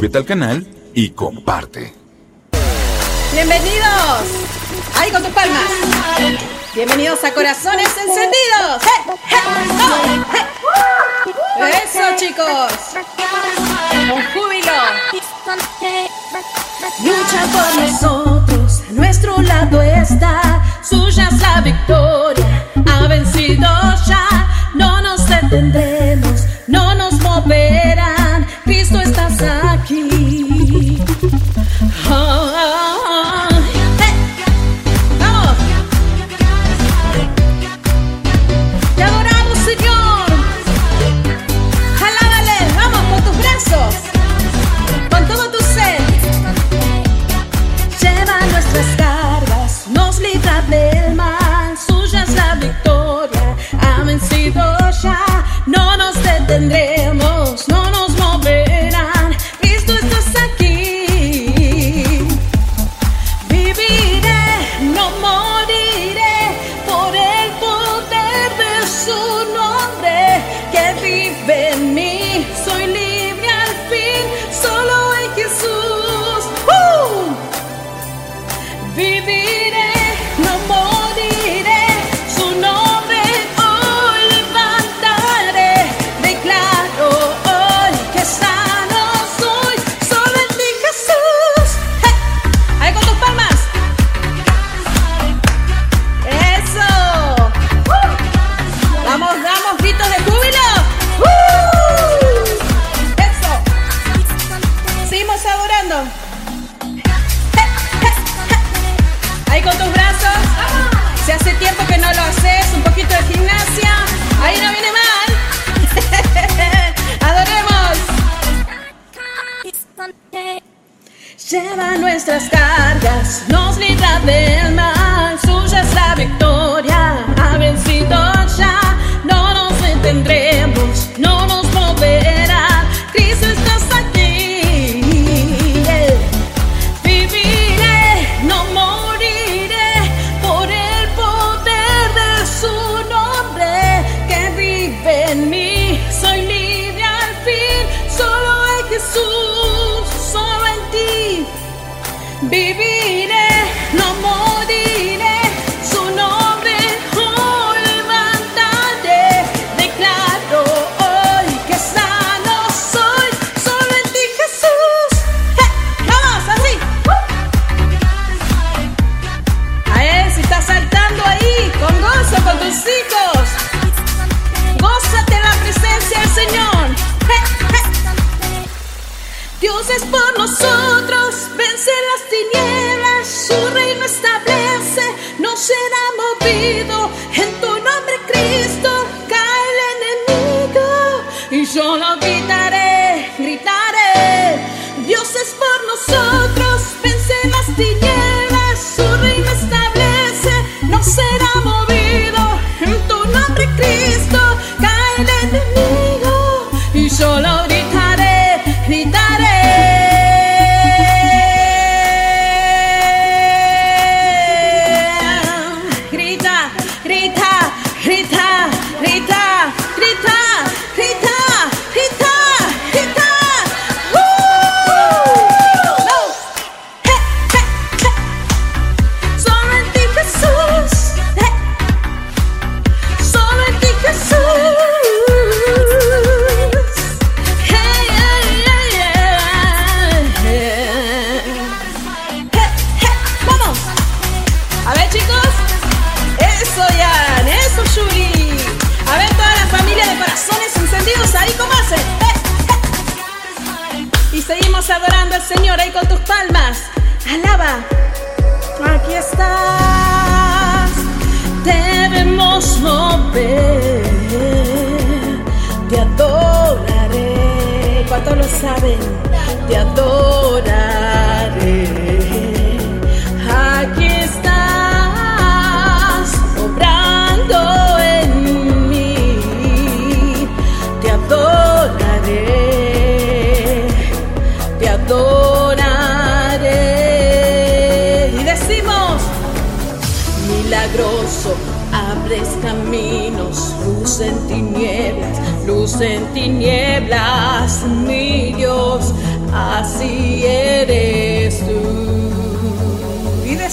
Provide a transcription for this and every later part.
suscríbete al canal y comparte. ¡Bienvenidos! ¡Ahí con tus palmas! Bienvenidos a Corazones Encendidos. Eso chicos. Con júbilo. Lucha por nosotros, nuestro lado está. Suya es la victoria, ha vencido ya. No nos detendremos, no nos movemos.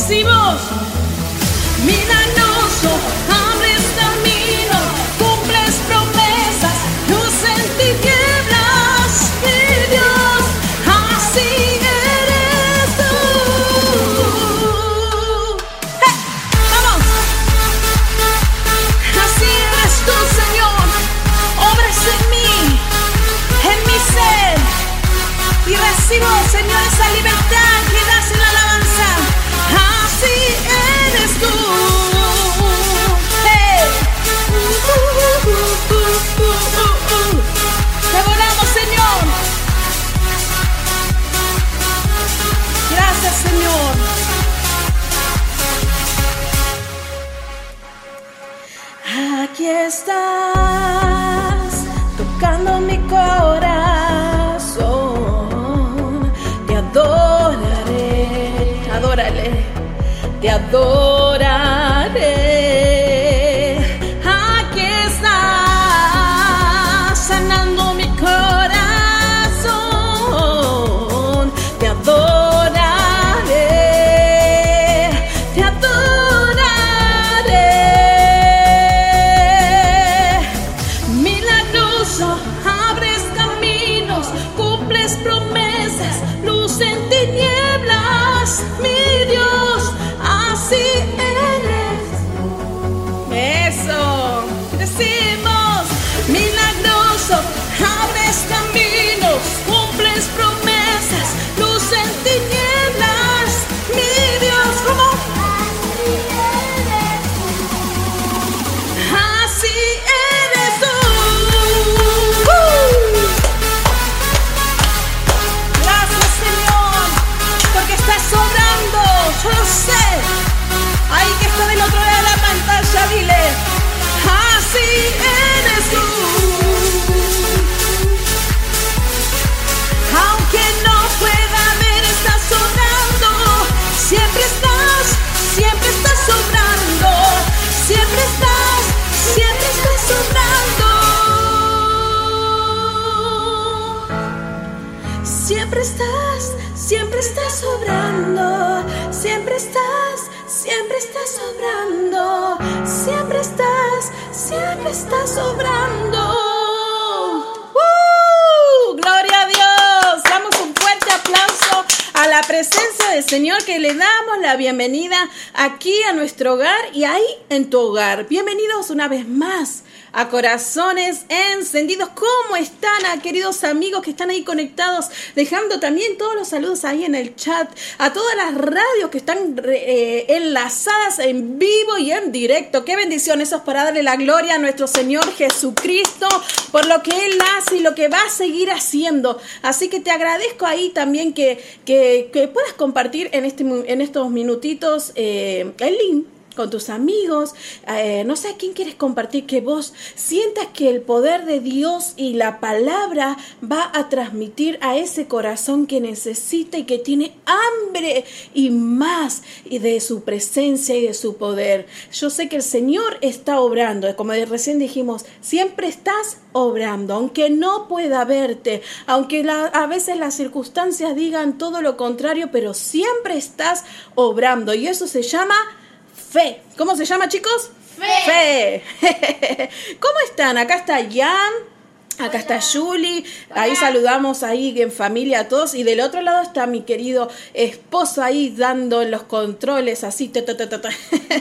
Y decimos, te adoraré. Así eres tú. Aunque estás sobrando. Siempre estás, siempre estás sobrando. ¡Uh! ¡Gloria a Dios! Damos un fuerte aplauso a la presencia del Señor que le damos la bienvenida aquí a nuestro hogar y ahí en tu hogar. Bienvenidos una vez más a Corazones Encendidos. ¿Cómo están, a queridos amigos que están ahí conectados? Dejando también todos los saludos ahí en el chat. A todas las radios que están eh, enlazadas en vivo y en directo. Qué bendición. Eso es para darle la gloria a nuestro Señor Jesucristo por lo que Él hace y lo que va a seguir haciendo. Así que te agradezco ahí también que, que, que puedas compartir en, este, en estos minutitos eh, el link con tus amigos, eh, no sé a quién quieres compartir, que vos sientas que el poder de Dios y la palabra va a transmitir a ese corazón que necesita y que tiene hambre y más de su presencia y de su poder. Yo sé que el Señor está obrando, como recién dijimos, siempre estás obrando, aunque no pueda verte, aunque a veces las circunstancias digan todo lo contrario, pero siempre estás obrando. Y eso se llama Fe. ¿Cómo se llama, chicos? Fe. Fe. ¿Cómo están? Acá está Jan. Acá está Julie, ahí saludamos ahí en familia a todos y del otro lado está mi querido esposo ahí dando los controles así. ta, ta, ta, ta, ta.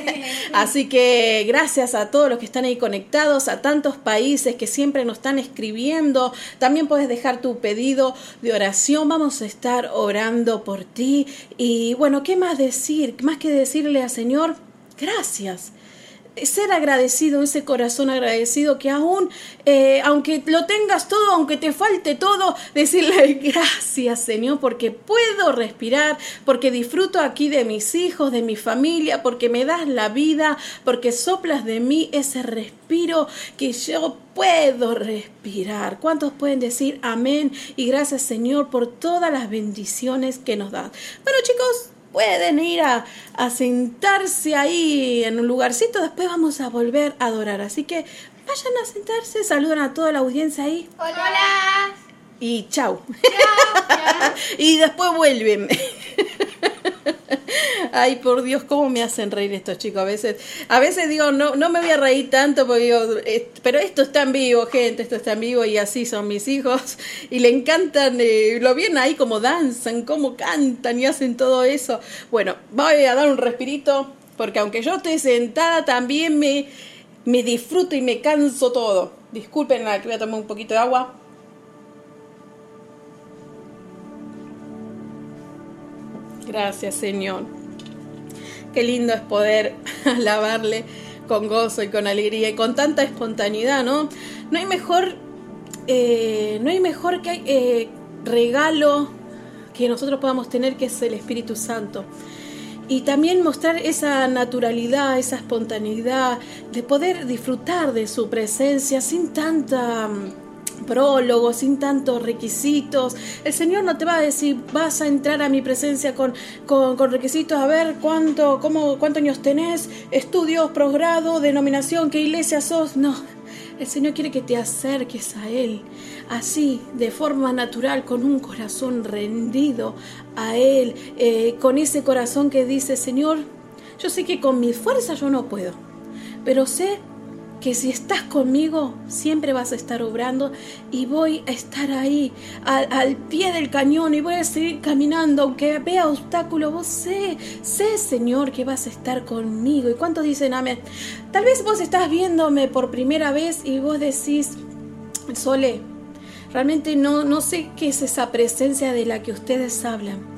Así que gracias a todos los que están ahí conectados, a tantos países que siempre nos están escribiendo. También puedes dejar tu pedido de oración, vamos a estar orando por ti. Y bueno, ¿qué más decir? Más que decirle al Señor, gracias ser agradecido, ese corazón agradecido que aún, eh, aunque lo tengas todo, aunque te falte todo, decirle gracias Señor, porque puedo respirar, porque disfruto aquí de mis hijos, de mi familia, porque me das la vida, porque soplas de mí ese respiro que yo puedo respirar. ¿Cuántos pueden decir amén? Y gracias Señor por todas las bendiciones que nos das. Bueno chicos, pueden ir a, a, sentarse ahí en un lugarcito, después vamos a volver a adorar. Así que vayan a sentarse, saludan a toda la audiencia ahí. Hola. Y chau. Chao. y después vuelven. Ay, por Dios, cómo me hacen reír estos chicos a veces. A veces digo, no, no me voy a reír tanto porque digo, pero esto está en vivo, gente, esto está en vivo y así son mis hijos. Y le encantan, eh, lo ven ahí como danzan, cómo cantan y hacen todo eso. Bueno, voy a dar un respirito porque aunque yo esté sentada también me, me disfruto y me canso todo. Disculpen, voy a tomar un poquito de agua. Gracias, Señor. Qué lindo es poder alabarle con gozo y con alegría y con tanta espontaneidad, ¿no? No hay mejor, eh, no hay mejor que, eh, regalo que nosotros podamos tener que es el Espíritu Santo. Y también mostrar esa naturalidad, esa espontaneidad, de poder disfrutar de su presencia sin tanta prólogo, sin tantos requisitos. El Señor no te va a decir, vas a entrar a mi presencia con, con, requisitos, a ver cuánto, cómo, cuántos años tenés, estudios, posgrado, denominación, qué iglesia sos. No, el Señor quiere que te acerques a Él, así, de forma natural, con un corazón rendido a Él, eh, con ese corazón que dice, Señor, yo sé que con mi fuerza yo no puedo, pero sé que si estás conmigo siempre vas a estar obrando y voy a estar ahí al, pie del cañón y voy a seguir caminando aunque vea obstáculos vos sé sé Señor que vas a estar conmigo. Y cuántos dicen amén tal vez vos estás viéndome por primera vez y vos decís Sole realmente no no sé qué es esa presencia de la que ustedes hablan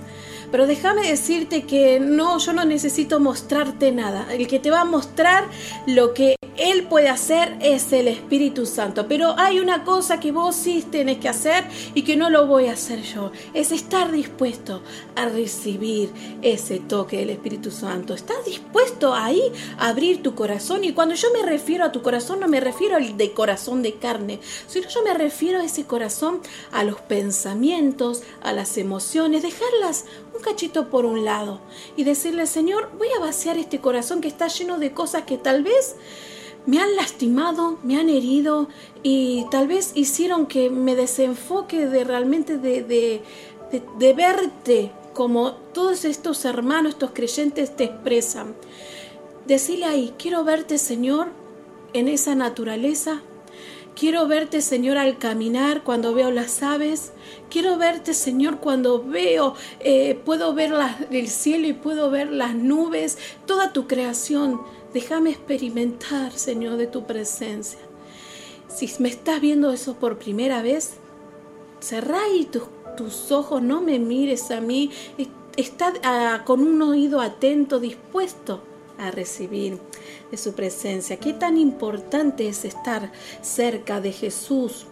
pero déjame decirte que no, yo no necesito mostrarte nada. El que te va a mostrar lo que Él puede hacer es el Espíritu Santo. Pero hay una cosa que vos sí tenés que hacer y que no lo voy a hacer yo. Es estar dispuesto a recibir ese toque del Espíritu Santo. ¿Estás dispuesto ahí a abrir tu corazón? Y cuando yo me refiero a tu corazón, no me refiero al de corazón de carne, sino yo me refiero a ese corazón, a los pensamientos, a las emociones, dejarlas un cachito por un lado y decirle, Señor, voy a vaciar este corazón que está lleno de cosas que tal vez me han lastimado, me han herido y tal vez hicieron que me desenfoque de realmente de, de, verte como todos estos hermanos, estos creyentes te expresan. Decirle ahí, quiero verte Señor en esa naturaleza Quiero verte, Señor, al caminar cuando veo las aves. Quiero verte, Señor, cuando veo, eh, puedo ver el cielo y puedo ver las nubes, toda tu creación. Déjame experimentar, Señor, de tu presencia. Si me estás viendo eso por primera vez, cerrá ahí tus, tus ojos, no me mires a mí. Está ah, con un oído atento, dispuesto a recibir de su presencia. Qué tan importante es estar cerca de Jesús.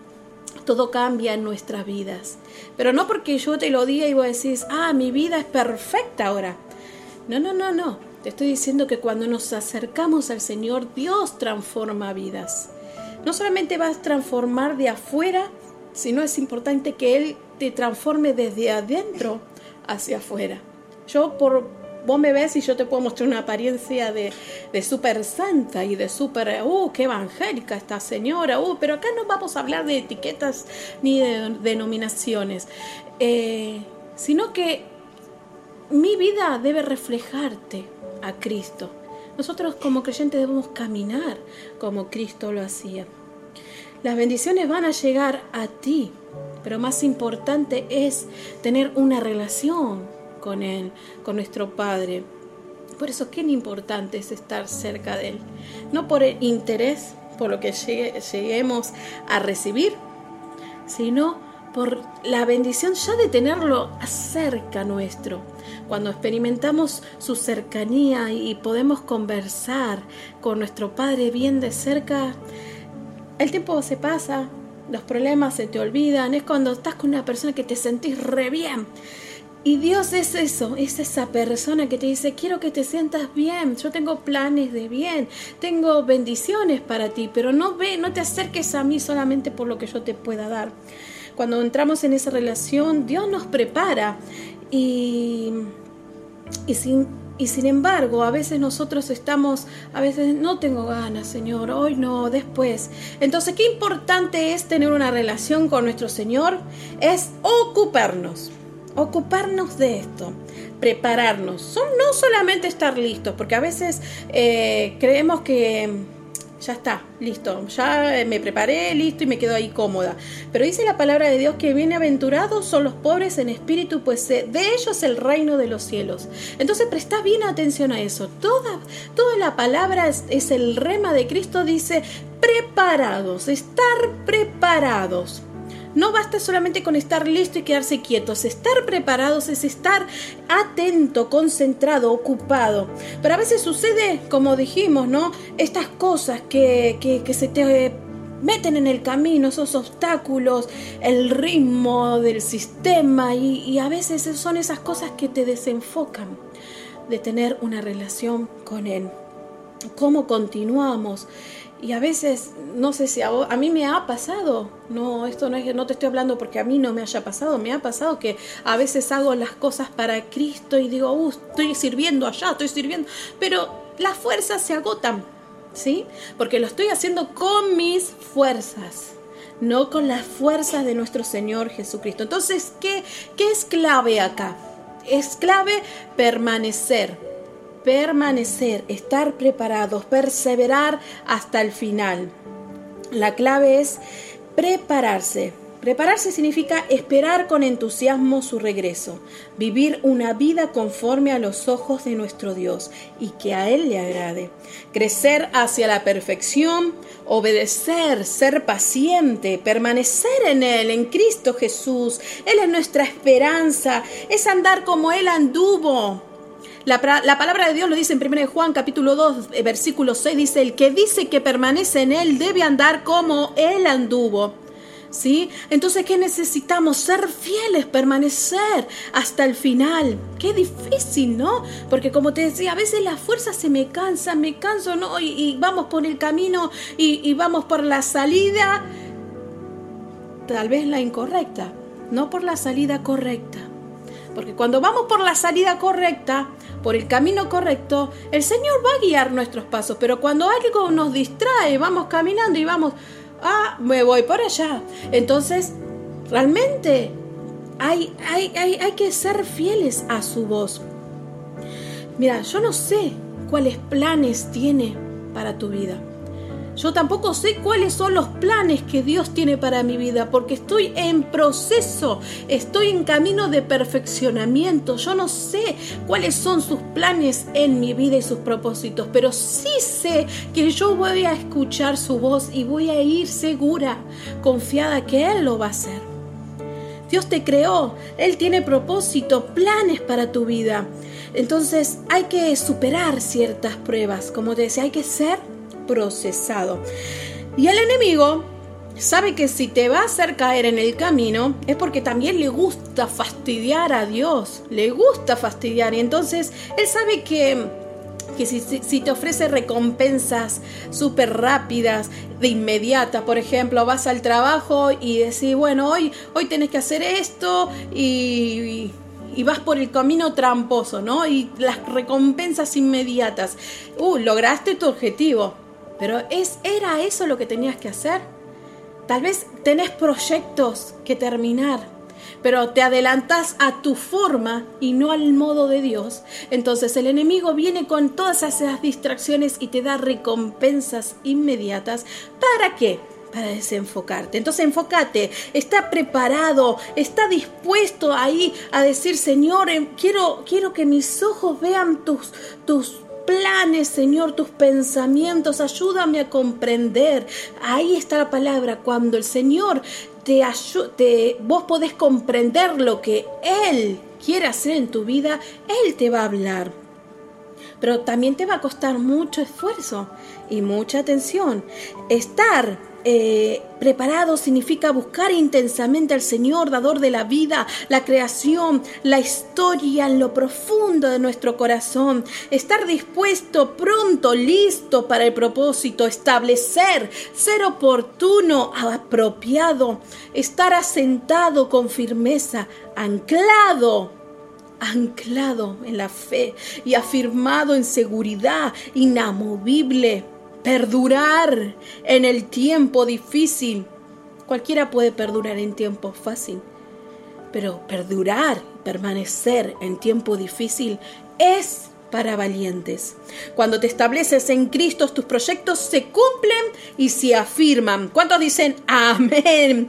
Todo cambia en nuestras vidas. Pero no porque yo te lo diga y vos decís, ah, mi vida es perfecta ahora. No, no, no, no. Te estoy diciendo que cuando nos acercamos al Señor, Dios transforma vidas. No solamente vas a transformar de afuera, sino es importante que Él te transforme desde adentro hacia afuera. Yo por, vos me ves y yo te puedo mostrar una apariencia de, de súper santa y de súper, uh, qué evangélica esta señora, uh, pero acá no vamos a hablar de etiquetas ni de denominaciones, eh, sino que mi vida debe reflejarte a Cristo. Nosotros como creyentes debemos caminar como Cristo lo hacía. Las bendiciones van a llegar a ti, pero más importante es tener una relación con Él, con nuestro Padre. Por eso, qué importante es estar cerca de Él. No por el interés, por lo que lleguemos a recibir, sino por la bendición ya de tenerlo cerca nuestro. Cuando experimentamos su cercanía y podemos conversar con nuestro Padre bien de cerca, el tiempo se pasa, los problemas se te olvidan, es cuando estás con una persona que te sentís re bien y Dios es eso, es esa persona que te dice, quiero que te sientas bien, yo tengo planes de bien, tengo bendiciones para ti, pero no ve, no te acerques a mí solamente por lo que yo te pueda dar. Cuando entramos en esa relación, Dios nos prepara y, y sin Y sin embargo, a veces nosotros estamos, a veces no tengo ganas, Señor, hoy no, después. Entonces, qué importante es tener una relación con nuestro Señor, es ocuparnos, ocuparnos de esto, prepararnos. Son, no solamente estar listos, porque a veces eh, creemos que ya está, listo, ya me preparé, listo y me quedo ahí cómoda. Pero dice la palabra de Dios que bienaventurados son los pobres en espíritu, pues de ellos el reino de los cielos. Entonces presta bien atención a eso. Toda, toda la palabra es el rema de Cristo, dice preparados, estar preparados. No basta solamente con estar listo y quedarse quietos. Estar preparados es estar atento, concentrado, ocupado. Pero a veces sucede, como dijimos, ¿no? Estas cosas que, que, se te meten en el camino esos obstáculos, el ritmo del sistema y, y, a veces son esas cosas que te desenfocan de tener una relación con Él. ¿Cómo continuamos? Y a veces, no sé si a, mí me ha pasado, no, esto no es no te estoy hablando porque a mí no me haya pasado, me ha pasado que a veces hago las cosas para Cristo y digo, uh, estoy sirviendo allá, estoy sirviendo, pero las fuerzas se agotan, ¿sí? Porque lo estoy haciendo con mis fuerzas, no con las fuerzas de nuestro Señor Jesucristo. Entonces, ¿qué, qué es clave acá? Es clave permanecer, permanecer, estar preparados, perseverar hasta el final. La clave es prepararse. Prepararse significa esperar con entusiasmo su regreso, vivir una vida conforme a los ojos de nuestro Dios y que a Él le agrade, crecer hacia la perfección, obedecer, ser paciente, permanecer en Él, en Cristo Jesús. Él es nuestra esperanza, es andar como Él anduvo, la, palabra de Dios lo dice en 1 Juan capítulo 2, eh, versículo 6, dice, el que dice que permanece en él debe andar como él anduvo. ¿Sí? Entonces, ¿qué necesitamos? Ser fieles, permanecer hasta el final. Qué difícil, ¿no? Porque como te decía, a veces las fuerzas se me cansan, me canso, ¿no? Y, vamos por el camino y, y vamos por la salida, tal vez la incorrecta, no por la salida correcta. Porque cuando vamos por la salida correcta, por el camino correcto, el Señor va a guiar nuestros pasos. Pero cuando algo nos distrae, vamos caminando y vamos, ah, me voy por allá. Entonces, realmente hay, hay, hay, hay que ser fieles a su voz. Mira, yo no sé cuáles planes tiene para tu vida. Yo tampoco sé cuáles son los planes que Dios tiene para mi vida, porque estoy en proceso, estoy en camino de perfeccionamiento. Yo no sé cuáles son sus planes en mi vida y sus propósitos, pero sí sé que yo voy a escuchar su voz y voy a ir segura, confiada que Él lo va a hacer. Dios te creó, Él tiene propósito, planes para tu vida. Entonces hay que superar ciertas pruebas, como te decía, hay que ser procesado. Y el enemigo sabe que si te va a hacer caer en el camino es porque también le gusta fastidiar a Dios, le gusta fastidiar. Y entonces él sabe que, que si, si, te ofrece recompensas súper rápidas, de inmediata, por ejemplo, vas al trabajo y decís, bueno, hoy, hoy tenés que hacer esto y y vas por el camino tramposo, ¿no? Y las recompensas inmediatas. Uh, lograste tu objetivo. Pero ¿es, ¿era eso lo que tenías que hacer? Tal vez tenés proyectos que terminar, pero te adelantas a tu forma y no al modo de Dios. Entonces el enemigo viene con todas esas distracciones y te da recompensas inmediatas. ¿Para qué? Para desenfocarte. Entonces enfócate, está preparado, está dispuesto ahí a decir, Señor, em, quiero, quiero que mis ojos vean tus, tus planes, Señor, tus pensamientos, ayúdame a comprender. Ahí está la palabra, cuando el Señor te ayuda, vos podés comprender lo que Él quiere hacer en tu vida, Él te va a hablar. Pero también te va a costar mucho esfuerzo y mucha atención. Estar eh, preparado significa buscar intensamente al Señor, dador de la vida, la creación, la historia en lo profundo de nuestro corazón. Estar dispuesto, pronto, listo para el propósito, establecer, ser oportuno, apropiado, estar asentado con firmeza, anclado anclado en la fe y afirmado en seguridad inamovible, perdurar en el tiempo difícil. Cualquiera puede perdurar en tiempo fácil, pero perdurar, permanecer en tiempo difícil es para valientes. Cuando te estableces en Cristo, tus proyectos se cumplen y se afirman. ¿Cuántos dicen amén?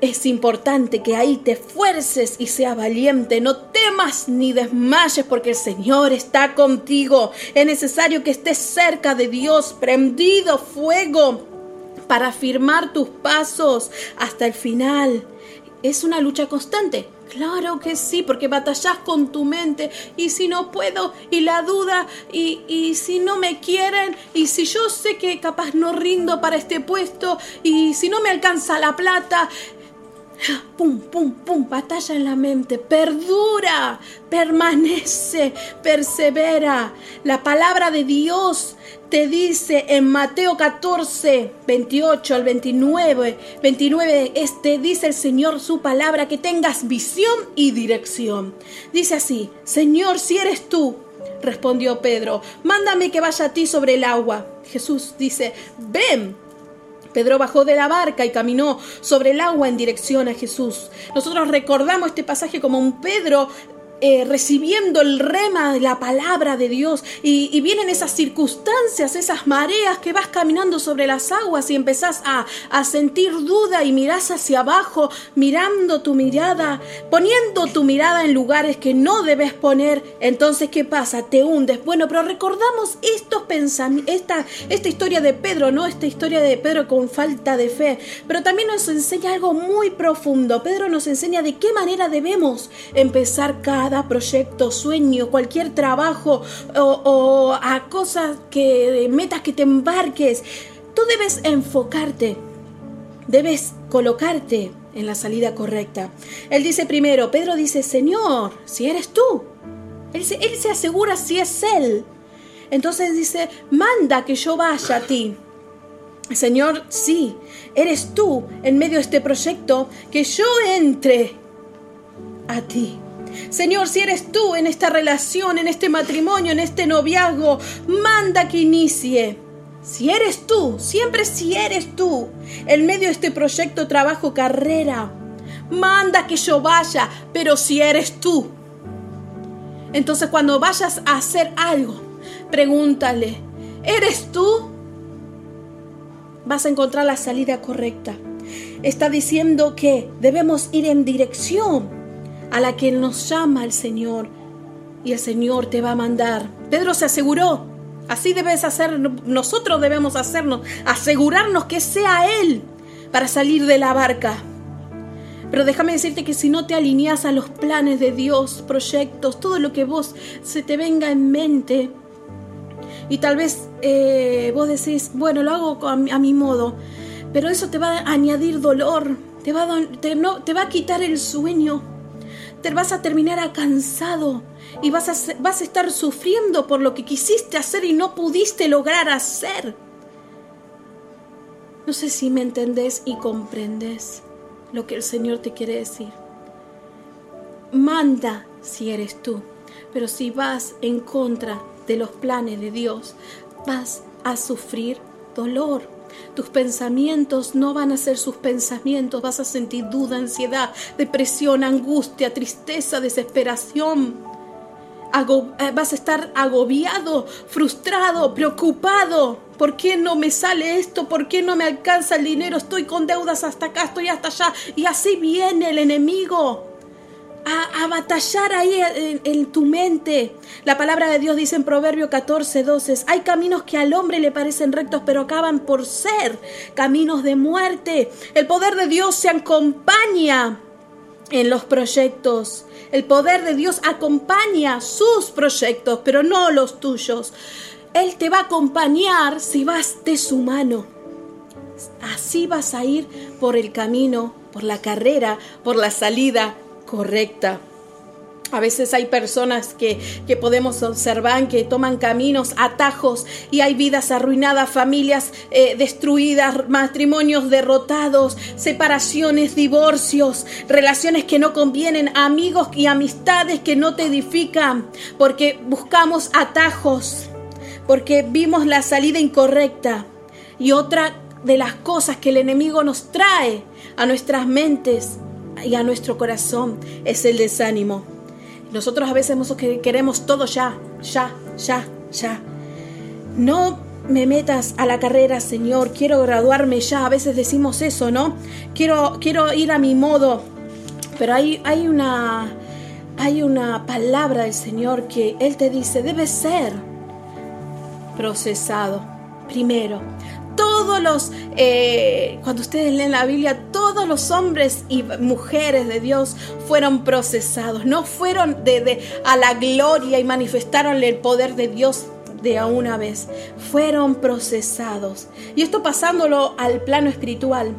Es importante que ahí te fuerces y seas valiente. No temas ni desmayes porque el Señor está contigo. Es necesario que estés cerca de Dios, prendido fuego para afirmar tus pasos hasta el final. Es una lucha constante. Claro que sí, porque batallas con tu mente. Y si no puedo, y la duda, y, y, si no me quieren, y si yo sé que capaz no rindo para este puesto, y si no me alcanza la plata, Pum, pum, pum, batalla en la mente, perdura, permanece, persevera. La palabra de Dios te dice en Mateo 14, 28 al 29, 29, este dice el Señor su palabra, que tengas visión y dirección. Dice así, Señor, si eres tú, respondió Pedro, mándame que vaya a ti sobre el agua. Jesús dice, ven. Pedro bajó de la barca y caminó sobre el agua en dirección a Jesús. Nosotros recordamos este pasaje como un Pedro eh, recibiendo el rema de la palabra de Dios y, vienen esas circunstancias, esas mareas que vas caminando sobre las aguas y empezás a, a sentir duda y mirás hacia abajo, mirando tu mirada, poniendo tu mirada en lugares que no debes poner. Entonces, ¿qué pasa? Te hundes. Bueno, pero recordamos estos esta, esta historia de Pedro, ¿no? Esta historia de Pedro con falta de fe. Pero también nos enseña algo muy profundo. Pedro nos enseña de qué manera debemos empezar cada proyecto, sueño, cualquier trabajo o, a cosas que, metas que te embarques, tú debes enfocarte, debes colocarte en la salida correcta. Él dice primero, Pedro dice, Señor, si eres tú. Él se, él se asegura si es Él. Entonces dice, manda que yo vaya a ti. Señor, sí, eres tú en medio de este proyecto, que yo entre a ti. Señor, si eres tú en esta relación, en este matrimonio, en este noviazgo, manda que inicie. Si eres tú, siempre si eres tú, en medio de este proyecto, trabajo, carrera, manda que yo vaya, pero si eres tú. Entonces cuando vayas a hacer algo, pregúntale, ¿eres tú? Vas a encontrar la salida correcta. Está diciendo que debemos ir en dirección a la que nos llama el Señor y el Señor te va a mandar. Pedro se aseguró, así debes hacer, nosotros debemos hacernos, asegurarnos que sea Él para salir de la barca. Pero déjame decirte que si no te alineas a los planes de Dios, proyectos, todo lo que vos se te venga en mente, y tal vez eh, vos decís, bueno, lo hago a mi, modo, pero eso te va a añadir dolor, te va no, te va a quitar el sueño te vas a terminar cansado y vas a, vas a estar sufriendo por lo que quisiste hacer y no pudiste lograr hacer. No sé si me entendés y comprendes lo que el Señor te quiere decir. Manda si eres tú, pero si vas en contra de los planes de Dios, vas a sufrir dolor. Tus pensamientos no van a ser sus pensamientos, vas a sentir duda, ansiedad, depresión, angustia, tristeza, desesperación. Eh, vas a estar agobiado, frustrado, preocupado. ¿Por qué no me sale esto? ¿Por qué no me alcanza el dinero? Estoy con deudas hasta acá, estoy hasta allá. Y así viene el enemigo a, batallar ahí en, tu mente. La palabra de Dios dice en Proverbio 14, 12, hay caminos que al hombre le parecen rectos, pero acaban por ser caminos de muerte. El poder de Dios se acompaña en los proyectos. El poder de Dios acompaña sus proyectos, pero no los tuyos. Él te va a acompañar si vas de su mano. Así vas a ir por el camino, por la carrera, por la salida correcta. A veces hay personas que, podemos observar que toman caminos, atajos y hay vidas arruinadas, familias eh, destruidas, matrimonios derrotados, separaciones, divorcios, relaciones que no convienen, amigos y amistades que no te edifican, porque buscamos atajos, porque vimos la salida incorrecta. Y otra de las cosas que el enemigo nos trae a nuestras mentes y a nuestro corazón es el desánimo. Nosotros a veces queremos todo ya, ya, ya, ya. No me metas a la carrera, Señor, quiero graduarme ya. A veces decimos eso, ¿no? Quiero, quiero ir a mi modo. Pero hay, hay, una, hay una palabra del Señor que Él te dice, debe ser procesado primero todos los, eh, cuando ustedes leen la Biblia, todos los hombres y mujeres de Dios fueron procesados, no fueron de, a la gloria y manifestaron el poder de Dios de a una vez, fueron procesados. Y esto pasándolo al plano espiritual,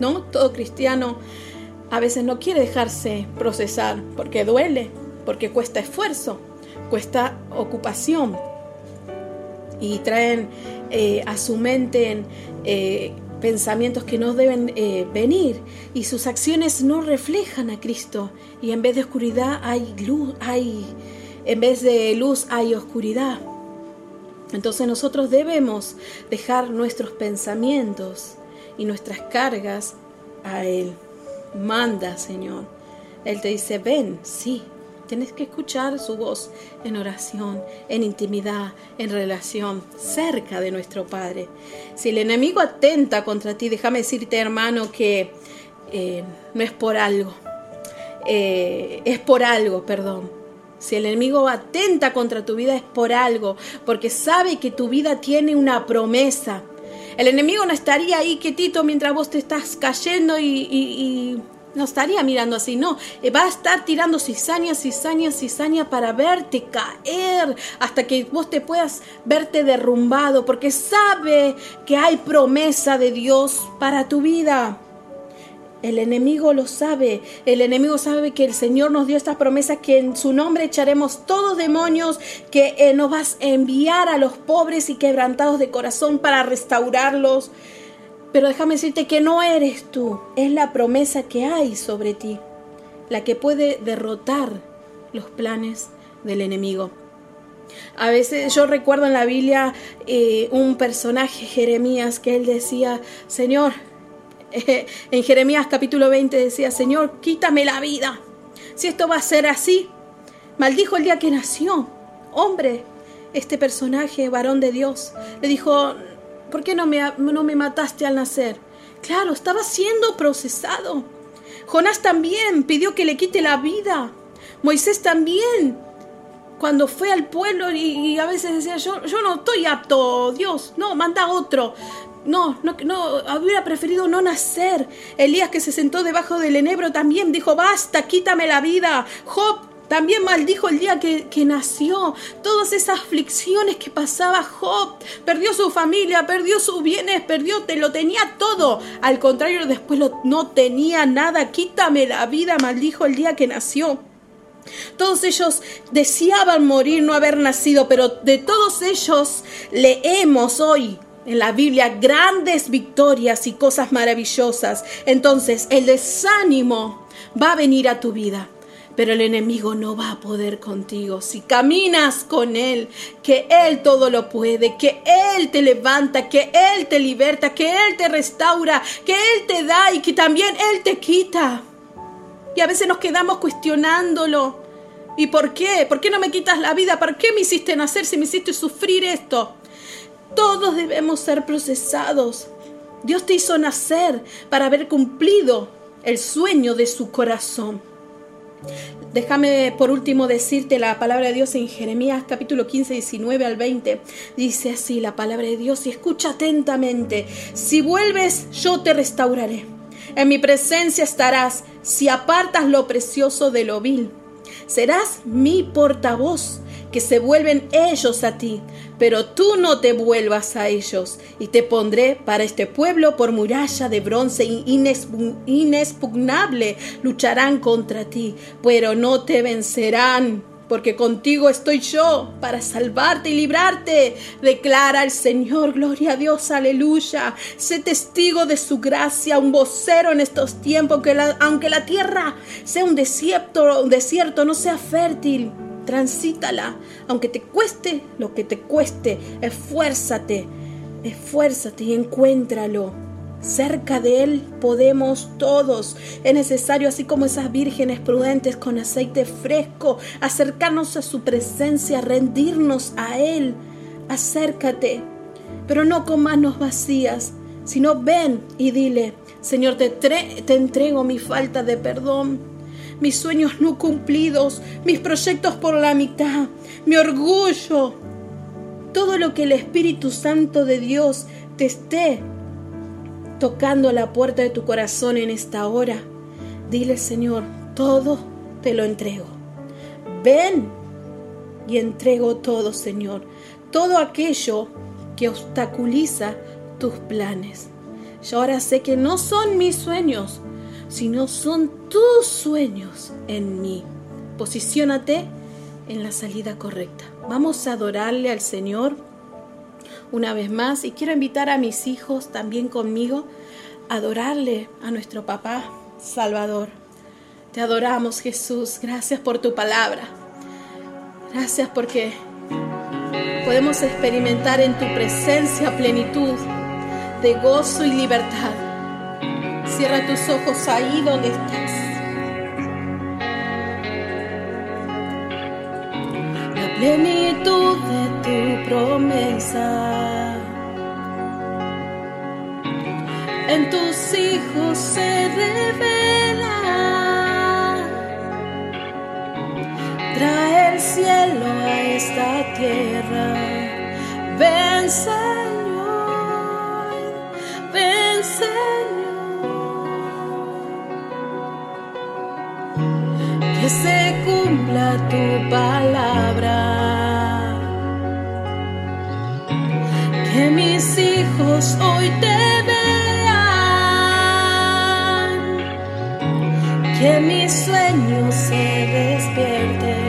¿no? Todo cristiano a veces no quiere dejarse procesar porque duele, porque cuesta esfuerzo, cuesta ocupación y traen eh, a su mente eh, pensamientos que no deben eh, venir y sus acciones no reflejan a Cristo y en vez de oscuridad hay luz, hay en vez de luz hay oscuridad. Entonces nosotros debemos dejar nuestros pensamientos y nuestras cargas a Él. Manda, Señor. Él te dice, ven, sí, Tienes que escuchar su voz en oración, en intimidad, en relación, cerca de nuestro Padre. Si el enemigo atenta contra ti, déjame decirte, hermano, que eh, no es por algo. Eh, es por algo, perdón. Si el enemigo atenta contra tu vida es por algo, porque sabe que tu vida tiene una promesa. El enemigo no estaría ahí quietito mientras vos te estás cayendo y no estaría mirando así, no. Eh, va a estar tirando cizaña, cizaña, cizaña para verte caer hasta que vos te puedas verte derrumbado, porque sabe que hay promesa de Dios para tu vida. El enemigo lo sabe. El enemigo sabe que el Señor nos dio esta promesa que en su nombre echaremos todos demonios, que eh, nos vas a enviar a los pobres y quebrantados de corazón para restaurarlos. Pero déjame decirte que no eres tú, es la promesa que hay sobre ti, la que puede derrotar los planes del enemigo. A veces yo recuerdo en la Biblia eh, un personaje, Jeremías, que él decía, Señor, en Jeremías capítulo 20 decía, Señor, quítame la vida. Si esto va a ser así, maldijo el día que nació. Hombre, este personaje, varón de Dios, le dijo, ¿Por qué no me, no me mataste al nacer? Claro, estaba siendo procesado. Jonás también pidió que le quite la vida. Moisés también, cuando fue al pueblo y, a veces decía, yo, yo no estoy apto, Dios, no, manda otro. No, no, no, hubiera preferido no nacer. Elías que se sentó debajo del enebro también dijo, basta, quítame la vida. Job también maldijo el día que, nació. Todas esas aflicciones que pasaba Job. Perdió su familia, perdió sus bienes, perdió, te lo tenía todo. Al contrario, después no tenía nada. Quítame la vida, maldijo el día que nació. Todos ellos deseaban morir, no haber nacido, pero de todos ellos leemos hoy en la Biblia grandes victorias y cosas maravillosas. Entonces el desánimo va a venir a tu vida pero el enemigo no va a poder contigo. Si caminas con Él, que Él todo lo puede, que Él te levanta, que Él te liberta, que Él te restaura, que Él te da y que también Él te quita. Y a veces nos quedamos cuestionándolo. ¿Y por qué? ¿Por qué no me quitas la vida? ¿Por qué me hiciste nacer si me hiciste sufrir esto? Todos debemos ser procesados. Dios te hizo nacer para haber cumplido el sueño de su corazón. Déjame por último decirte la palabra de Dios en Jeremías capítulo 15, 19 al 20. Dice así la palabra de Dios y escucha atentamente. Si vuelves, yo te restauraré. En mi presencia estarás si apartas lo precioso de lo vil. Serás mi portavoz que se vuelven ellos a ti, pero tú no te vuelvas a ellos, y te pondré para este pueblo por muralla de bronce inexpugnable. Lucharán contra ti, pero no te vencerán porque contigo estoy yo para salvarte y librarte. Declara el Señor, gloria a Dios, aleluya. Sé testigo de su gracia, un vocero en estos tiempos, que aunque la tierra sea un desierto, un desierto, no sea fértil. Transítala, aunque te cueste lo que te cueste, esfuérzate, esfuérzate y encuéntralo. Cerca de Él podemos todos. Es necesario, así como esas vírgenes prudentes con aceite fresco, acercarnos a su presencia, rendirnos a Él. Acércate, pero no con manos vacías, sino ven y dile, Señor, te, te entrego mi falta de perdón, mis sueños no cumplidos, mis proyectos por la mitad, mi orgullo, todo lo que el Espíritu Santo de Dios te esté tocando la puerta de tu corazón en esta hora, dile Señor, todo te lo entrego. Ven y entrego todo, Señor, todo aquello que obstaculiza tus planes. Yo ahora sé que no son mis sueños, sino son tus sueños en mí. Posiciónate en la salida correcta. Vamos a adorarle al Señor una vez más y quiero invitar a mis hijos también conmigo a adorarle a nuestro papá Salvador. Te adoramos Jesús, gracias por tu palabra. Gracias porque podemos experimentar en tu presencia plenitud de gozo y libertad. Cierra tus ojos ahí donde estás. La plenitud de tu promesa. En tus hijos se revela. Trae el cielo a esta tierra. Ven Señor, ven Señor. Se cumpla tu palabra. que mis hijos hoy te vean, que mis sueños se despierten.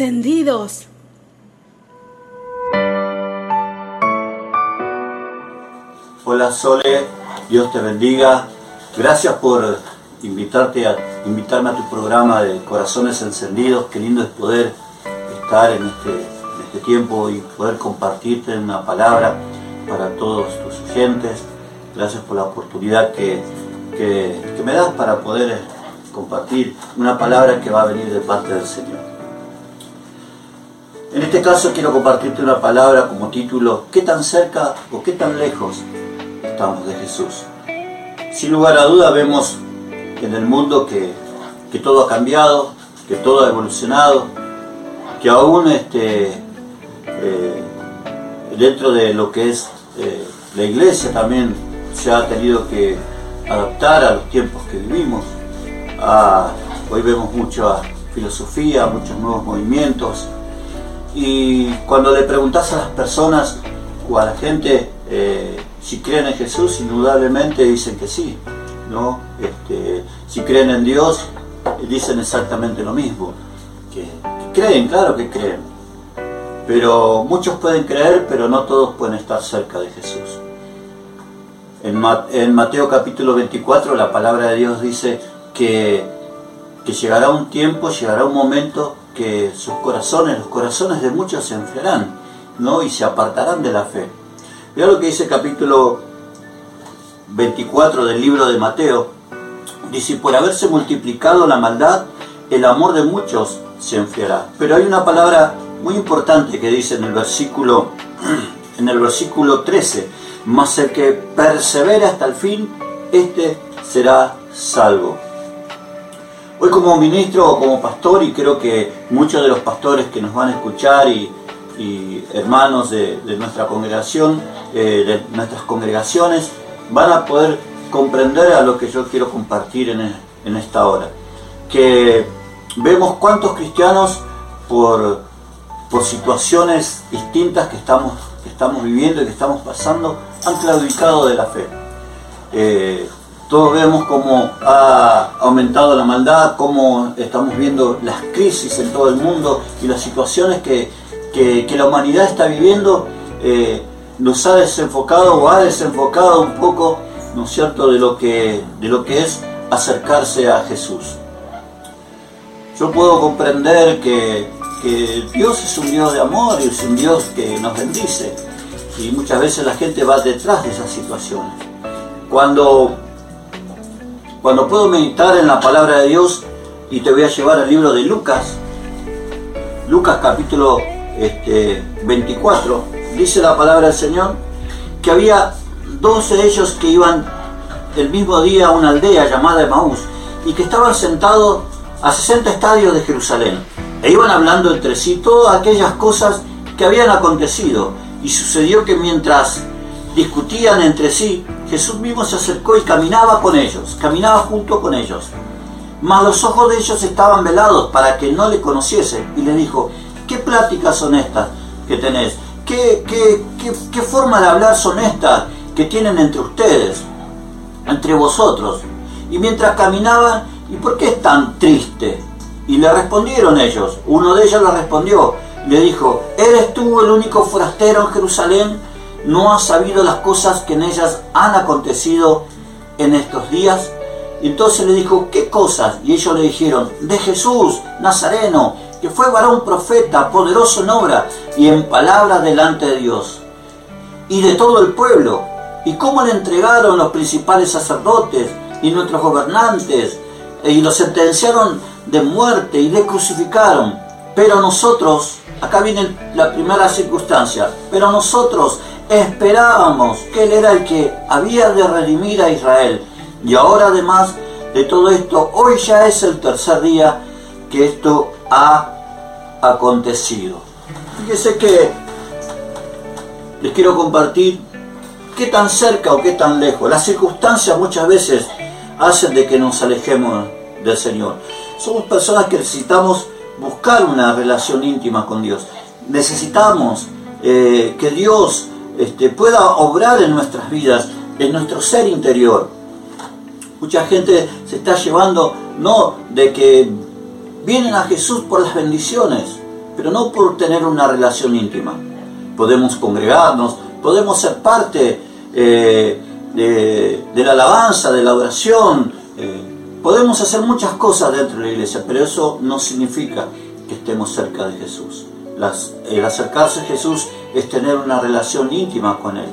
Encendidos. Hola Sole, Dios te bendiga. Gracias por invitarte a, invitarme a tu programa de Corazones Encendidos. Qué lindo es poder estar en este, en este tiempo y poder compartirte una palabra para todos tus oyentes. Gracias por la oportunidad que, que me das para poder compartir una palabra que va a venir de parte del Señor. En este caso quiero compartirte una palabra como título, ¿qué tan cerca o qué tan lejos estamos de Jesús? Sin lugar a duda vemos en el mundo que, todo ha cambiado, que todo ha evolucionado, que aún este, eh, dentro de lo que es eh, la iglesia también se ha tenido que adaptar a los tiempos que vivimos hoy vemos mucha filosofía, muchos nuevos movimientos. Y cuando le preguntas a las personas o a la gente eh, si creen en Jesús, indudablemente dicen que sí. ¿no? Este, si creen en Dios, dicen exactamente lo mismo. Que, creen, claro que creen. Pero muchos pueden creer, pero no todos pueden estar cerca de Jesús. En, Mateo capítulo 24 la palabra de Dios dice, que, llegará un tiempo, llegará un momento que sus corazones, los corazones de muchos se enfriarán, ¿no? Y se apartarán de la fe. Mira lo que dice el capítulo 24 del libro de Mateo. Dice, por haberse multiplicado la maldad, el amor de muchos se enfriará. Pero hay una palabra muy importante que dice en el versículo, en el versículo 13, mas el que persevera hasta el fin, este será salvo. Hoy como ministro o como pastor, y creo que muchos de los pastores que nos van a escuchar y, hermanos de, nuestra congregación, eh, de nuestras congregaciones, van a poder comprender a lo que yo quiero compartir en, esta hora. Que vemos cuántos cristianos por, situaciones distintas que estamos, estamos viviendo y que estamos pasando, han claudicado de la fe. Eh, todos vemos cómo ha aumentado la maldad, cómo estamos viendo las crisis en todo el mundo y las situaciones que, la humanidad está viviendo. Eh, nos ha desenfocado o ha desenfocado un poco ¿no es cierto?, de lo que, de lo que es acercarse a Jesús. Yo puedo comprender que, que Dios es un Dios de amor y es un Dios que nos bendice. Y muchas veces la gente va detrás de esas situaciones. Cuando, cuando puedo meditar en la palabra de Dios, y te voy a llevar al libro de Lucas, Lucas capítulo este, 24, dice la palabra del Señor, que había 12 de ellos que iban el mismo día a una aldea llamada Emaús y que estaban sentados a 60 estadios de Jerusalén. E iban hablando entre sí todas aquellas cosas que habían acontecido. Y sucedió que mientras discutían entre sí, Jesús mismo se acercó y caminaba con ellos, caminaba junto con ellos. Mas los ojos de ellos estaban velados para que no le conociesen y le dijo, ¿qué pláticas son estas que tenés? ¿Qué, qué, qué, qué forma de hablar son estas que tienen entre ustedes, entre vosotros? Y mientras caminaban, ¿y por qué es tan triste? Y le respondieron ellos, uno de ellos le respondió, le dijo, ¿eres tú el único forastero en Jerusalén? ¿No has sabido las cosas que en ellas han acontecido en estos días? Entonces le dijo, ¿qué cosas? Y ellos le dijeron, de Jesús, Nazareno, que fue varón profeta, poderoso en obra y en palabra delante de Dios, y de todo el pueblo, y cómo le entregaron los principales sacerdotes y nuestros gobernantes, y lo sentenciaron de muerte y le crucificaron. Pero nosotros, acá viene la primera circunstancia, pero nosotros esperábamos que Él era el que había de redimir a Israel. Y ahora además de todo esto, hoy ya es el tercer día que esto ha acontecido. Fíjese que les quiero compartir qué tan cerca o qué tan lejos. Las circunstancias muchas veces hacen de que nos alejemos del Señor. Somos personas que necesitamos buscar una relación íntima con Dios. Necesitamos eh, que Dios este, pueda obrar en nuestras vidas, en nuestro ser interior. Mucha gente se está llevando, no de que vienen a Jesús por las bendiciones, pero no por tener una relación íntima. Podemos congregarnos, podemos ser parte eh, de, la alabanza, de la oración, eh, podemos hacer muchas cosas dentro de la iglesia, pero eso no significa que estemos cerca de Jesús. El acercarse a Jesús es tener una relación íntima con Él.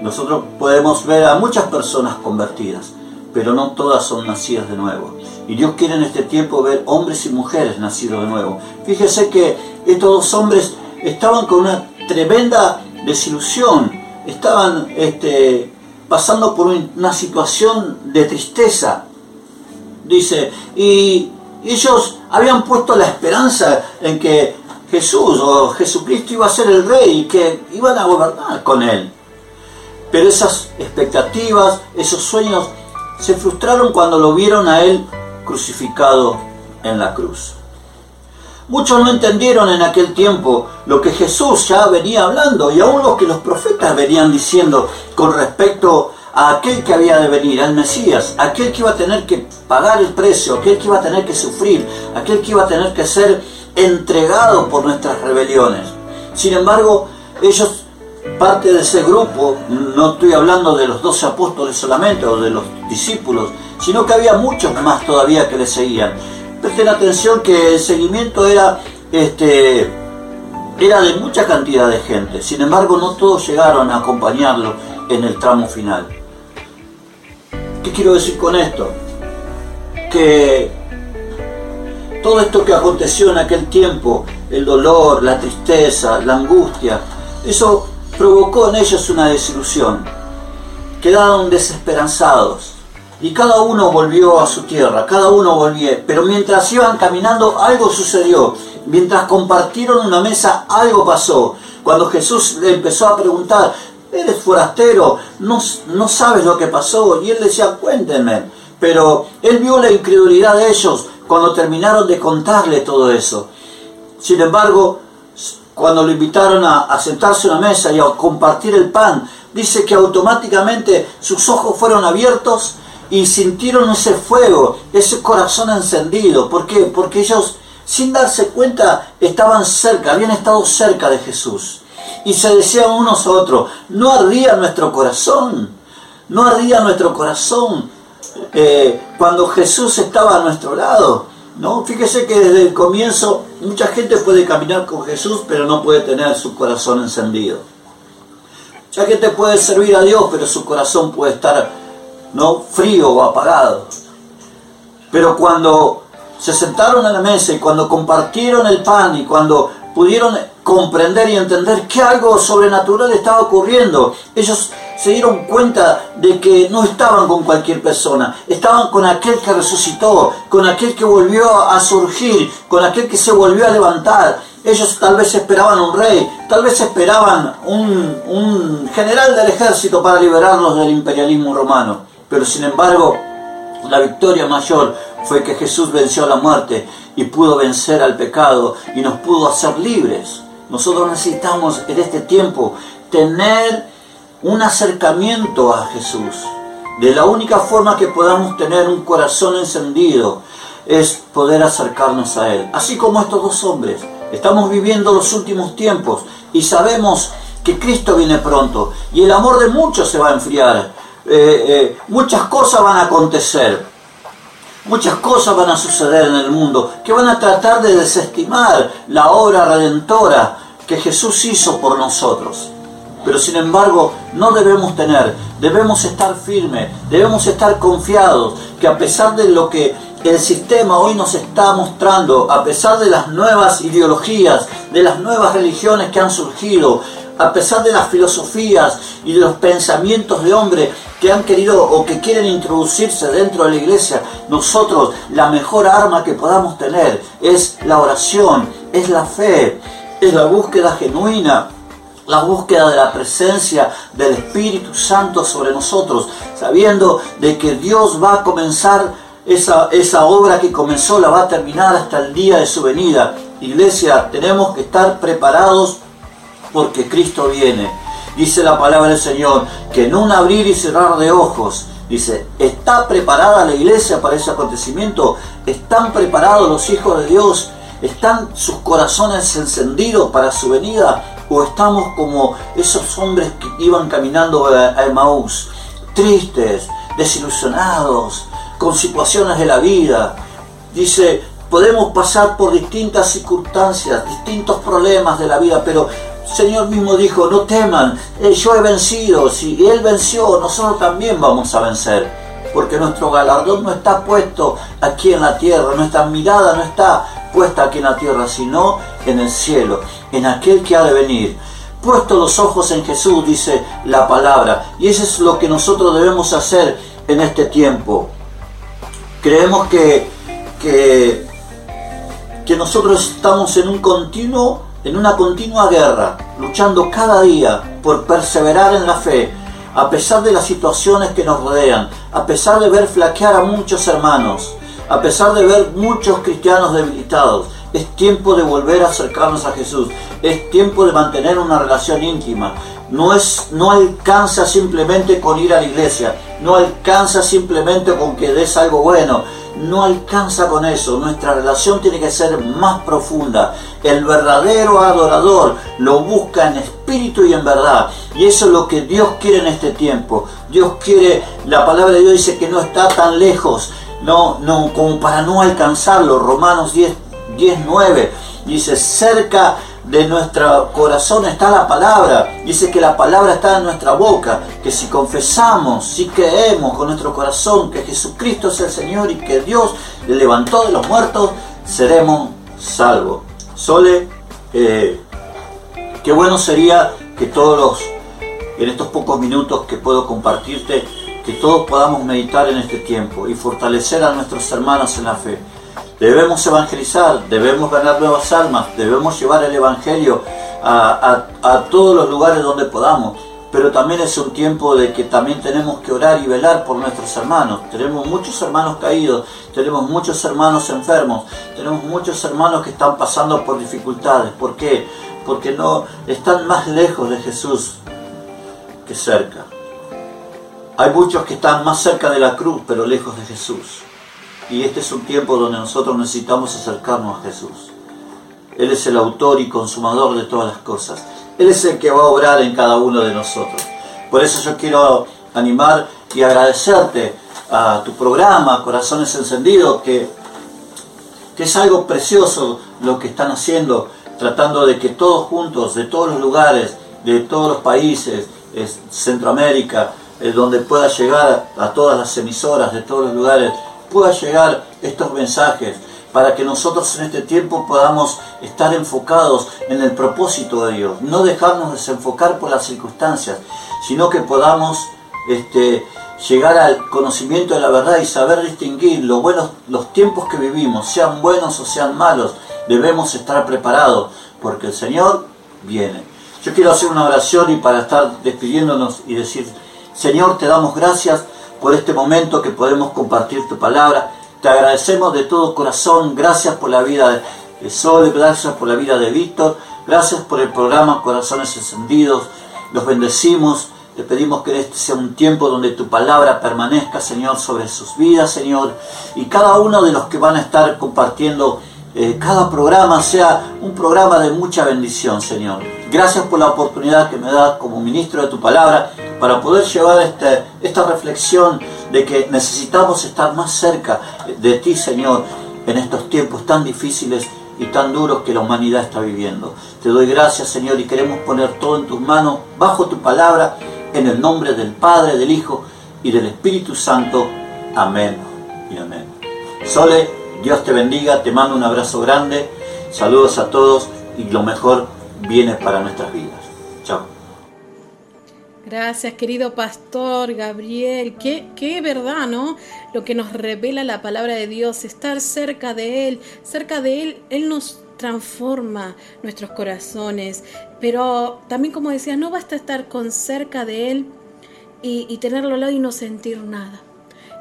Nosotros podemos ver a muchas personas convertidas, pero no todas son nacidas de nuevo. Y Dios quiere en este tiempo ver hombres y mujeres nacidos de nuevo. Fíjese que estos dos hombres estaban con una tremenda desilusión, estaban este, pasando por una situación de tristeza. Dice, y ellos habían puesto la esperanza en que Jesús o Jesucristo iba a ser el rey y que iban a gobernar con él. Pero esas expectativas, esos sueños, se frustraron cuando lo vieron a él crucificado en la cruz. Muchos no entendieron en aquel tiempo lo que Jesús ya venía hablando y aún lo que los profetas venían diciendo con respecto a aquel que había de venir, al Mesías, aquel que iba a tener que pagar el precio, aquel que iba a tener que sufrir, aquel que iba a tener que ser entregado por nuestras rebeliones. Sin embargo, ellos, parte de ese grupo, no estoy hablando de los doce apóstoles solamente o de los discípulos, sino que había muchos más todavía que le seguían. Presten atención que el seguimiento era, este, era de mucha cantidad de gente, sin embargo no todos llegaron a acompañarlo en el tramo final. ¿Qué quiero decir con esto? Que todo esto que aconteció en aquel tiempo, el dolor, la tristeza, la angustia, eso provocó en ellos una desilusión. Quedaron desesperanzados y cada uno volvió a su tierra, cada uno volvió. Pero mientras iban caminando algo sucedió. Mientras compartieron una mesa algo pasó. Cuando Jesús le empezó a preguntar, eres forastero, no, no sabes lo que pasó. Y él decía, cuéntenme. Pero él vio la incredulidad de ellos cuando terminaron de contarle todo eso. Sin embargo, cuando lo invitaron a, a sentarse a una mesa y a compartir el pan, dice que automáticamente sus ojos fueron abiertos y sintieron ese fuego, ese corazón encendido. ¿Por qué? Porque ellos, sin darse cuenta, estaban cerca, habían estado cerca de Jesús. Y se decían unos a otros, ¿no ardía nuestro corazón? no ardía nuestro corazón cuando Jesús estaba a nuestro lado. ¿no? Fíjese que desde el comienzo mucha gente puede caminar con Jesús, pero no puede tener su corazón encendido. Mucha gente puede servir a Dios, pero su corazón puede estar ¿no? frío o apagado. Pero cuando se sentaron a la mesa y cuando compartieron el pan y cuando pudieron comprender y entender que algo sobrenatural estaba ocurriendo. Ellos se dieron cuenta de que no estaban con cualquier persona, estaban con aquel que resucitó, con aquel que volvió a surgir, con aquel que se volvió a levantar. Ellos tal vez esperaban un rey, tal vez esperaban un, un general del ejército para liberarlos del imperialismo romano. Pero sin embargo, la victoria mayor fue que Jesús venció la muerte y pudo vencer al pecado y nos pudo hacer libres. Nosotros necesitamos en este tiempo tener un acercamiento a Jesús. De la única forma que podamos tener un corazón encendido es poder acercarnos a Él. Así como estos dos hombres. Estamos viviendo los últimos tiempos y sabemos que Cristo viene pronto y el amor de muchos se va a enfriar. Eh, eh, muchas cosas van a acontecer. Muchas cosas van a suceder en el mundo que van a tratar de desestimar la obra redentora que Jesús hizo por nosotros. Pero sin embargo, no debemos tener, debemos estar firmes, debemos estar confiados que a pesar de lo que el sistema hoy nos está mostrando, a pesar de las nuevas ideologías, de las nuevas religiones que han surgido, a pesar de las filosofías y de los pensamientos de hombre que han querido o que quieren introducirse dentro de la iglesia, nosotros la mejor arma que podamos tener es la oración, es la fe, es la búsqueda genuina, la búsqueda de la presencia del Espíritu Santo sobre nosotros, sabiendo de que Dios va a comenzar esa, esa obra que comenzó, la va a terminar hasta el día de su venida. Iglesia, tenemos que estar preparados porque Cristo viene. Dice la palabra del Señor que en un abrir y cerrar de ojos, dice, ¿está preparada la iglesia para ese acontecimiento? ¿Están preparados los hijos de Dios? ¿Están sus corazones encendidos para su venida? ¿O estamos como esos hombres que iban caminando a Emmaús, tristes, desilusionados, con situaciones de la vida? Dice, podemos pasar por distintas circunstancias, distintos problemas de la vida, pero Señor mismo dijo, no teman, eh, yo he vencido, si Él venció, nosotros también vamos a vencer porque nuestro galardón no está puesto aquí en la tierra, nuestra mirada no está puesta aquí en la tierra, sino en el cielo, en aquel que ha de venir. Puesto los ojos en Jesús, dice la palabra, y eso es lo que nosotros debemos hacer en este tiempo. Creemos que, que, que nosotros estamos en un continuo, en una continua guerra, luchando cada día por perseverar en la fe, a pesar de las situaciones que nos rodean, a pesar de ver flaquear a muchos hermanos, a pesar de ver muchos cristianos debilitados, es tiempo de volver a acercarnos a Jesús, es tiempo de mantener una relación íntima. No, es, no alcanza simplemente con ir a la iglesia, no alcanza simplemente con que des algo bueno, no alcanza con eso. Nuestra relación tiene que ser más profunda. El verdadero adorador lo busca en espíritu y en verdad. Y eso es lo que Dios quiere en este tiempo. Dios quiere, la palabra de Dios dice que no está tan lejos, no, no, como para no alcanzarlo. Romanos 10, 10 9 dice, cerca de nuestro corazón está la palabra. Dice que la palabra está en nuestra boca, que si confesamos, si creemos con nuestro corazón que Jesucristo es el Señor y que Dios le levantó de los muertos, seremos salvos. Sole, eh, qué bueno sería que todos los, en estos pocos minutos que puedo compartirte, que todos podamos meditar en este tiempo y fortalecer a nuestros hermanos en la fe. Debemos evangelizar, debemos ganar nuevas almas, debemos llevar el Evangelio a, todos los lugares donde podamos. Pero también es un tiempo de que también tenemos que orar y velar por nuestros hermanos. Tenemos muchos hermanos caídos, tenemos muchos hermanos enfermos, tenemos muchos hermanos que están pasando por dificultades. ¿Por qué? Porque no están más lejos de Jesús que cerca. Hay muchos que están más cerca de la cruz, pero lejos de Jesús. Y este es un tiempo donde nosotros necesitamos acercarnos a Jesús. Él es el autor y consumador de todas las cosas. Él es el que va a obrar en cada uno de nosotros. Por eso yo quiero animar y agradecerte a tu programa, Corazones Encendidos, que, que es algo precioso lo que están haciendo, tratando de que todos juntos, de todos los lugares, de todos los países, Centroamérica, donde pueda llegar a todas las emisoras de todos los lugares, pueda llegar estos mensajes para que nosotros en este tiempo podamos estar enfocados en el propósito de Dios, no dejarnos desenfocar por las circunstancias, sino que podamos este, llegar al conocimiento de la verdad y saber distinguir los buenos, los tiempos que vivimos, sean buenos o sean malos, debemos estar preparados, porque el Señor viene. Yo quiero hacer una oración y para estar despidiéndonos y decir, Señor, te damos gracias por este momento que podemos compartir tu palabra. Te agradecemos de todo corazón, gracias por la vida de Sol, gracias por la vida de Víctor, gracias por el programa Corazones Encendidos. Los bendecimos, te pedimos que este sea un tiempo donde tu palabra permanezca, Señor, sobre sus vidas, Señor, y cada uno de los que van a estar compartiendo eh, cada programa sea un programa de mucha bendición, Señor. Gracias por la oportunidad que me das como ministro de tu palabra para poder llevar este, esta reflexión de que necesitamos estar más cerca de ti, Señor, en estos tiempos tan difíciles y tan duros que la humanidad está viviendo. Te doy gracias, Señor, y queremos poner todo en tus manos, bajo tu palabra, en el nombre del Padre, del Hijo y del Espíritu Santo. Amén y amén. Sole Dios te bendiga, te mando un abrazo grande, saludos a todos y lo mejor viene para nuestras vidas. Chao. Gracias, querido pastor Gabriel. Qué, qué verdad, ¿no? Lo que nos revela la palabra de Dios, estar cerca de Él, cerca de Él, Él nos transforma nuestros corazones. Pero también, como decía, no basta estar con cerca de Él y, y tenerlo al lado y no sentir nada.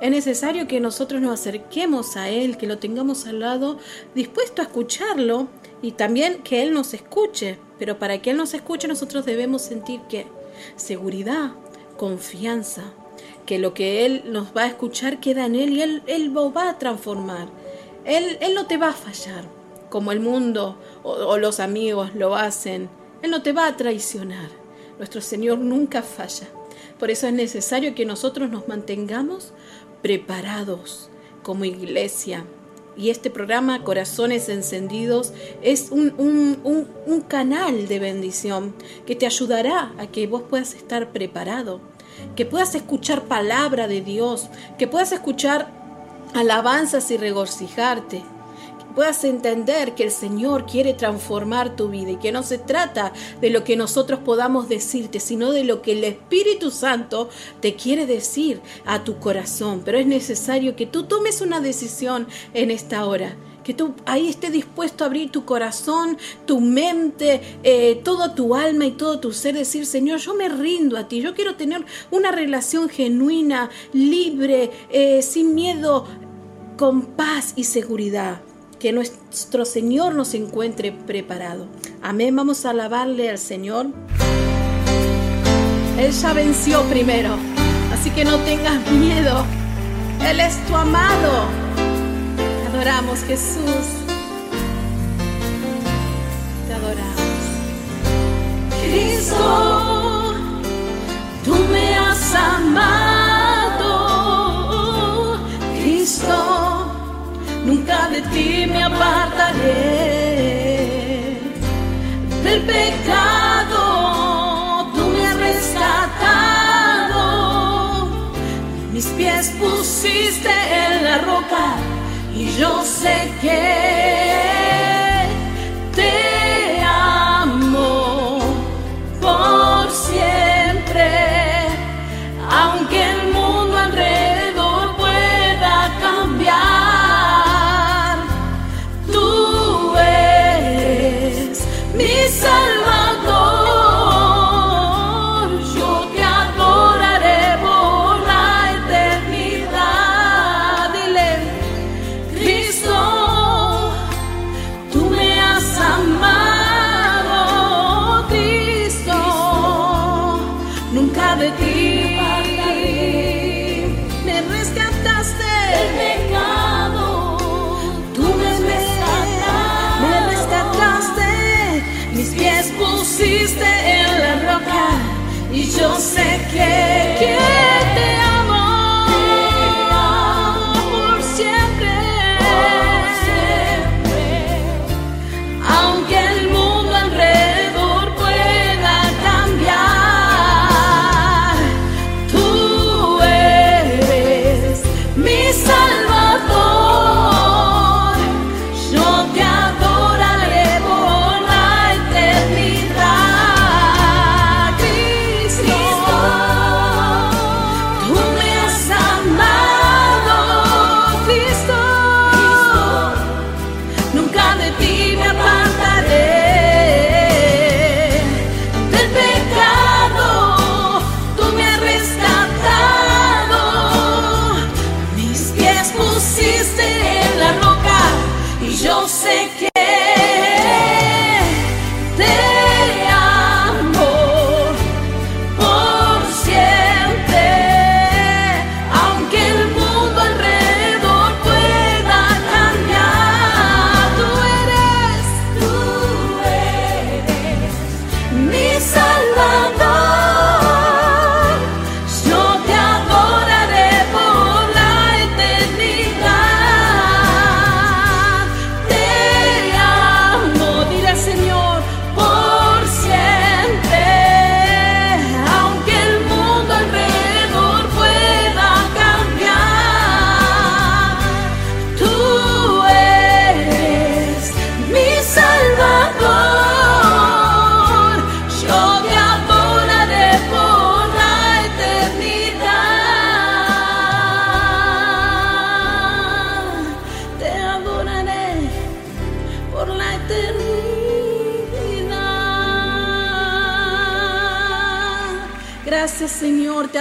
Es necesario que nosotros nos acerquemos a Él, que lo tengamos al lado, dispuesto a escucharlo y también que Él nos escuche. Pero para que Él nos escuche nosotros debemos sentir que seguridad, confianza, que lo que Él nos va a escuchar queda en Él y Él, él lo va a transformar. Él, él no te va a fallar, como el mundo o, o los amigos lo hacen. Él no te va a traicionar. Nuestro Señor nunca falla. Por eso es necesario que nosotros nos mantengamos preparados como iglesia. Y este programa Corazones Encendidos es un, un, canal de bendición que te ayudará a que vos puedas estar preparado, que puedas escuchar palabra de Dios, que puedas escuchar alabanzas y regocijarte, puedas entender que el Señor quiere transformar tu vida y que no se trata de lo que nosotros podamos decirte, sino de lo que el Espíritu Santo te quiere decir a tu corazón. Pero es necesario que tú tomes una decisión en esta hora que tú ahí estés dispuesto a abrir tu corazón, tu mente, eh, todo tu alma y todo tu ser, decir, Señor, yo me rindo a ti, yo quiero tener una relación genuina, libre, eh, sin miedo, con paz y seguridad que nuestro Señor nos encuentre preparado. Amén, vamos a alabarle al Señor. Él ya venció primero, así que no tengas miedo. Él es tu amado. adoramos Jesús. Te adoramos. Cristo, tú me has amado. Cristo nunca de ti me apartaré del pecado. Tú me has rescatado, mis pies pusiste en la roca y yo sé que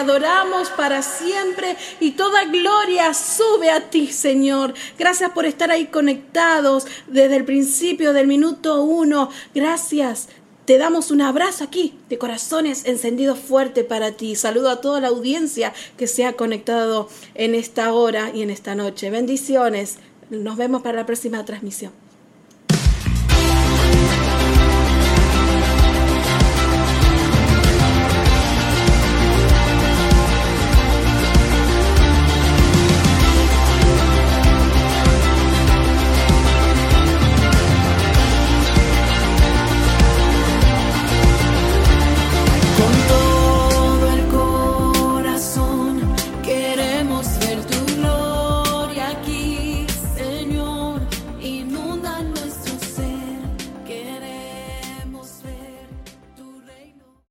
adoramos para siempre y toda gloria sube a ti, Señor. Gracias por estar ahí conectados desde el principio del minuto uno. Gracias. Te damos un abrazo aquí de corazones encendidos fuerte para ti. Saludo a toda la audiencia que se ha conectado en esta hora y en esta noche. Bendiciones. Nos vemos para la próxima transmisión.